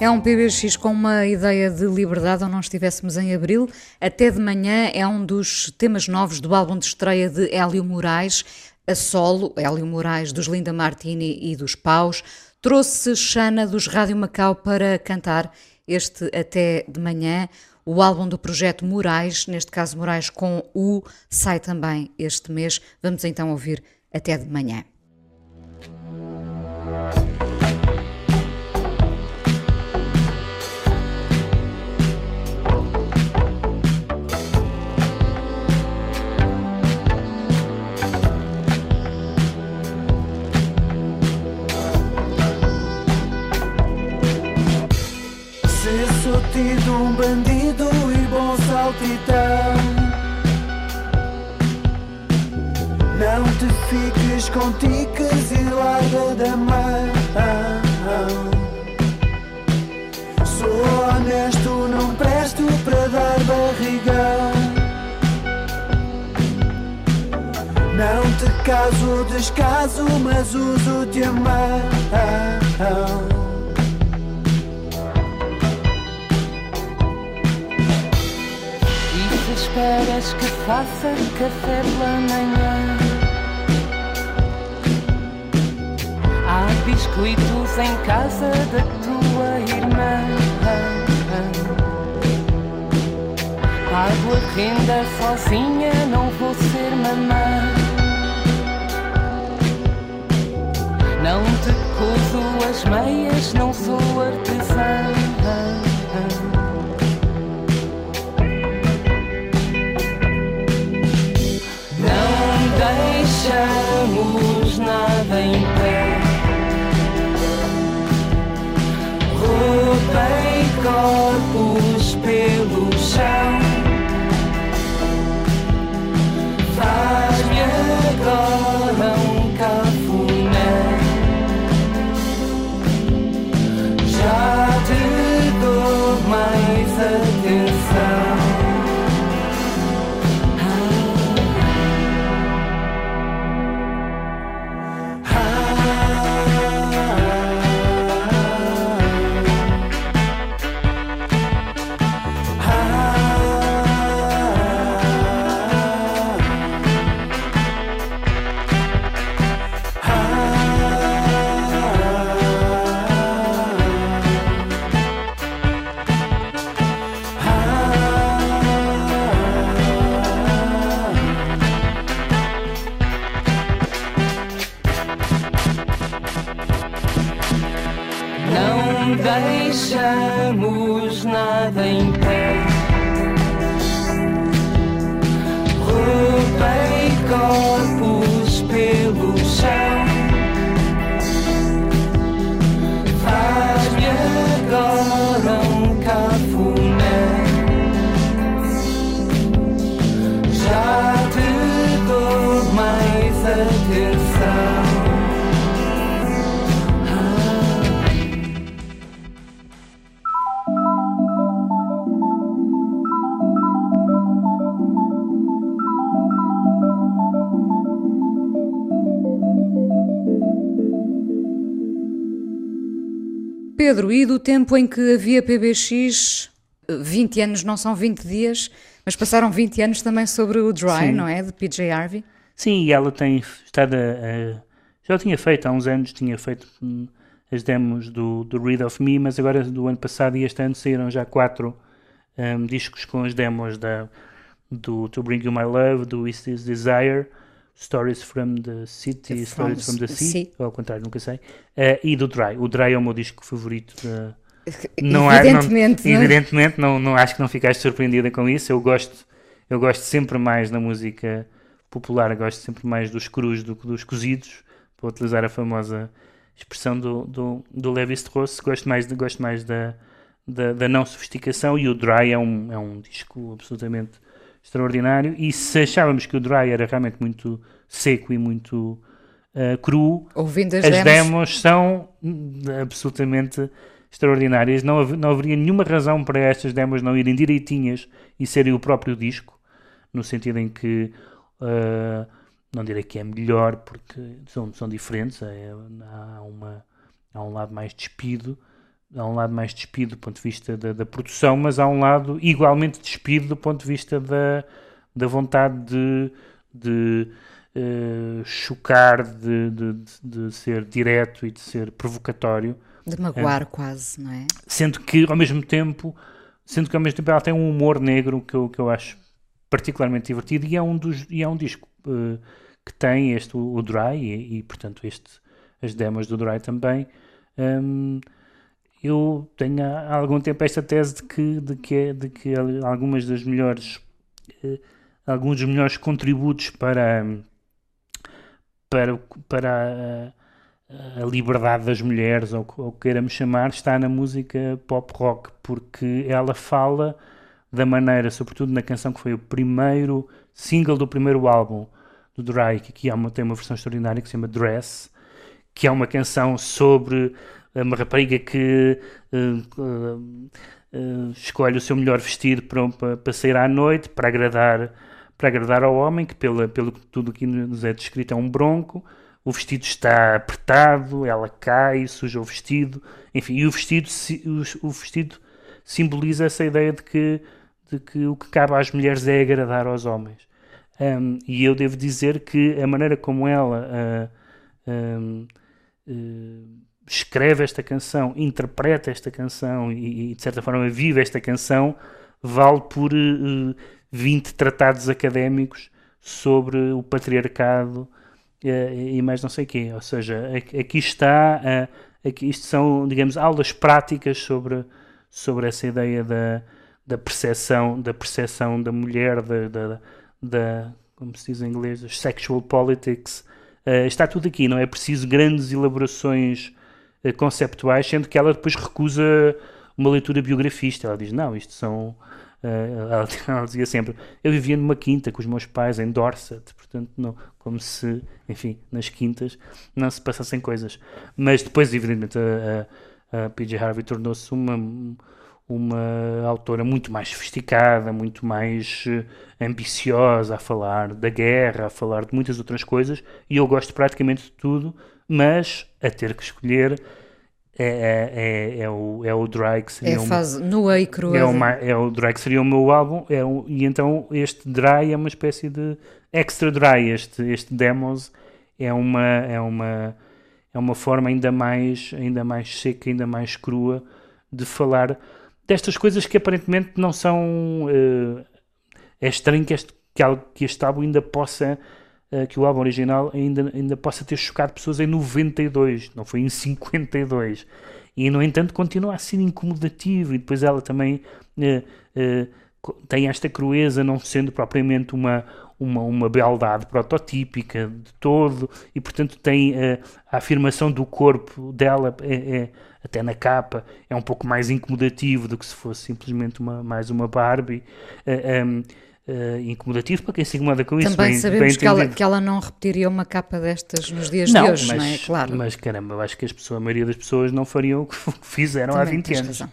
É um PBX com uma ideia de liberdade ou não estivéssemos em abril. Até de manhã é um dos temas novos do álbum de estreia de Hélio Moraes, a solo, Hélio Moraes dos Linda Martini e dos Paus. Trouxe Xana dos Rádio Macau para cantar este Até de Manhã. O álbum do projeto Moraes, neste caso Moraes com U, sai também este mês. Vamos então ouvir Até de Manhã. Tido um bandido e bom saltitão. Não te fiques com ticas e larga da mão. Sou honesto, não presto para dar barrigão. Não te caso, descaso, mas uso-te a mão. Esperas que faça café pela manhã? Há biscoitos em casa da tua irmã. Pago a renda sozinha, não vou ser mamã. Não te cozo as meias, não sou artesã. Deixamos nada em pé. Roubei corpos nada em pé. Roubei corpos pelo chão. Pedro, e do tempo em que havia PBX, 20 anos não são 20 dias, mas passaram 20 anos também sobre o Dry, Sim. não é? De PJ Harvey. Sim, e ela tem estado a, a, Já tinha feito há uns anos, tinha feito hum, as demos do, do Read of Me, mas agora do ano passado e este ano saíram já quatro um, discos com as demos da, do To Bring You My Love, do Is This Desire, Stories from the City, from Stories from the Sea, sea. ou ao contrário, nunca sei, uh, e do Dry. O Dry é o meu disco favorito. De, não evidentemente, há, não, não, evidentemente não, não acho que não ficaste surpreendida com isso. Eu gosto, eu gosto sempre mais da música popular, gosto sempre mais dos crus do que dos cozidos, para utilizar a famosa expressão do, do, do Levi Strauss. Gosto mais, gosto mais da, da, da, não sofisticação e o Dry é um, é um disco absolutamente extraordinário. E se achávamos que o Dry era realmente muito seco e muito uh, cru, Ouvindo as, as demos... demos são absolutamente extraordinárias. Não, não haveria nenhuma razão para estas demos não irem direitinhas e serem o próprio disco, no sentido em que. Uh, não direi que é melhor porque são, são diferentes, é, há, uma, há um lado mais despido, há um lado mais despido do ponto de vista da, da, produção, mas há um lado igualmente despido do ponto de vista da, da vontade de, de uh, chocar, de, de, de, ser direto e de ser provocatório. De magoar quase, não é? Sendo que ao mesmo tempo, sendo que ao mesmo tempo ela tem um humor negro que eu, que eu acho particularmente divertido e é um, dos, e é um disco uh, que tem este, o, o Dry e, e, portanto este, as demos do Dry também. Um, eu tenho há algum tempo esta tese de que, de que, é, de que algumas das melhores uh, alguns dos melhores contributos para para, para a, a liberdade das mulheres ou o que queiramos chamar está na música pop rock porque ela fala da maneira, sobretudo na canção que foi o primeiro single do primeiro álbum do Drake, que é uma, tem uma versão extraordinária que se chama Dress, que é uma canção sobre uma rapariga que uh, uh, escolhe o seu melhor vestido para, para sair à noite, para agradar, para agradar ao homem, que pela, pelo que tudo aqui nos é descrito é um bronco, o vestido está apertado, ela cai, suja o vestido, enfim, e o vestido, o, vestido simboliza essa ideia de que, de que o que cabe às mulheres é agradar aos homens. Um, e eu devo dizer que a maneira como ela uh, um, uh, escreve esta canção, interpreta esta canção e, e, de certa forma vive esta canção, vale por uh, 20 tratados académicos sobre o patriarcado uh, e mais não sei o quê. Ou seja, aqui está, uh, aqui, isto são, digamos, aulas práticas sobre, sobre essa ideia da, da percepção da percepção da mulher, da, da, da como se diz em inglês, sexual politics. Uh, está tudo aqui, não é preciso grandes elaborações conceptuais, sendo que ela depois recusa uma leitura biografista. Ela diz: Não, isto são. Uh, ela, ela, dizia sempre: Eu vivia numa quinta com os meus pais em Dorset, portanto, não, como se, enfim, nas quintas não se passassem coisas. Mas depois, evidentemente, a, a, a P.J. Harvey tornou-se uma uma autora muito mais sofisticada, muito mais uh, ambiciosa a falar da guerra, a falar de muitas outras coisas, e eu gosto praticamente de tudo, mas a ter que escolher é, é, é, é o, é o Dry que seria é fase nua e crua. É, uma, é o Dry que seria o meu álbum, é um, e então este Dry é uma espécie de extra Dry, este, este Demos é uma, é uma, é uma forma ainda mais, ainda mais seca, ainda mais crua de falar destas coisas que aparentemente não são. Uh, é estranho que este, que, que este álbum ainda possa. Uh, que o álbum original ainda, ainda possa ter chocado pessoas em 92, não foi em 52. E no entanto continua a ser incomodativo. E depois ela também uh, tem esta crueza, não sendo propriamente uma, uma, uma beldade prototípica de todo, e portanto tem a afirmação do corpo dela. É, é, até na capa, é um pouco mais incomodativo do que se fosse simplesmente uma, mais uma Barbie. Uh, eh, um, ehm, Uh, incomodativo para quem se incomoda com isso. Também bem, sabemos bem que, ela, que, ela, não repetiria uma capa destas nos dias não, de hoje, mas, não é? Claro. Mas caramba, eu acho que as pessoas, a maioria das pessoas não fariam o que fizeram Também há 20 anos. Razão.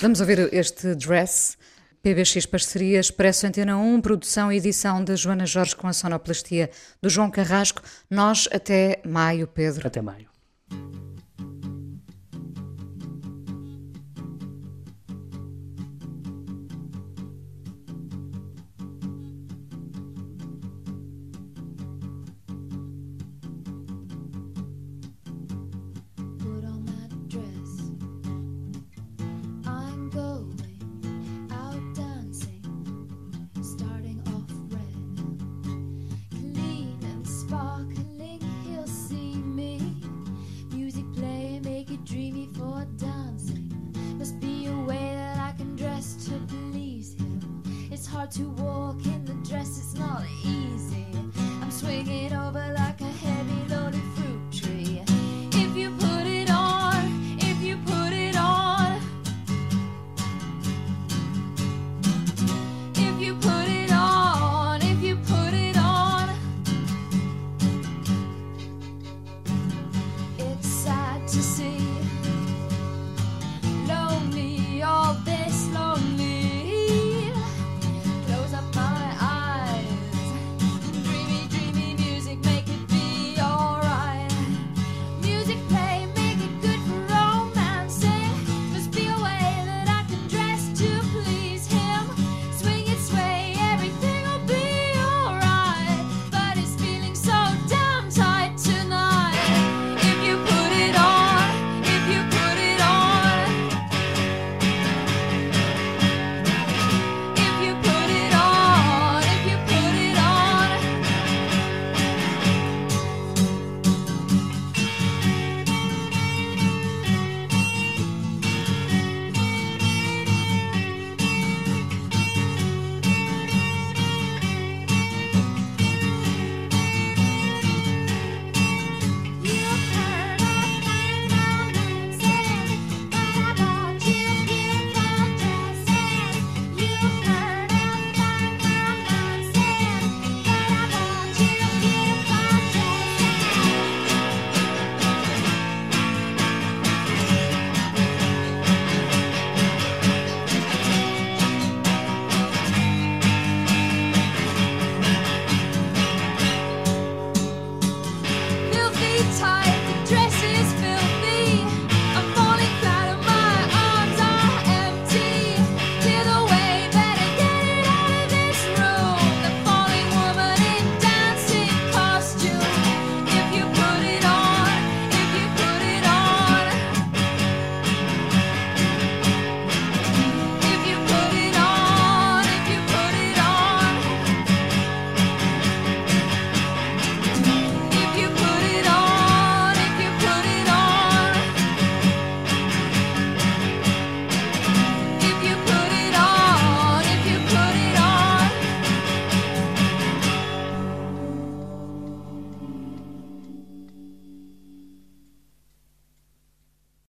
Vamos ouvir este Dress, PBX Parcerias, Expresso Antena 1, produção e edição de Joana Jorge com a sonoplastia do João Carrasco. Nós até maio, Pedro. Até maio. hard to walk in the dress, it's not easy. I'm swinging over like a heavy loaded fruit tree. If you put it on, if you put it on, if you put it on, if you put it on, it's sad to see.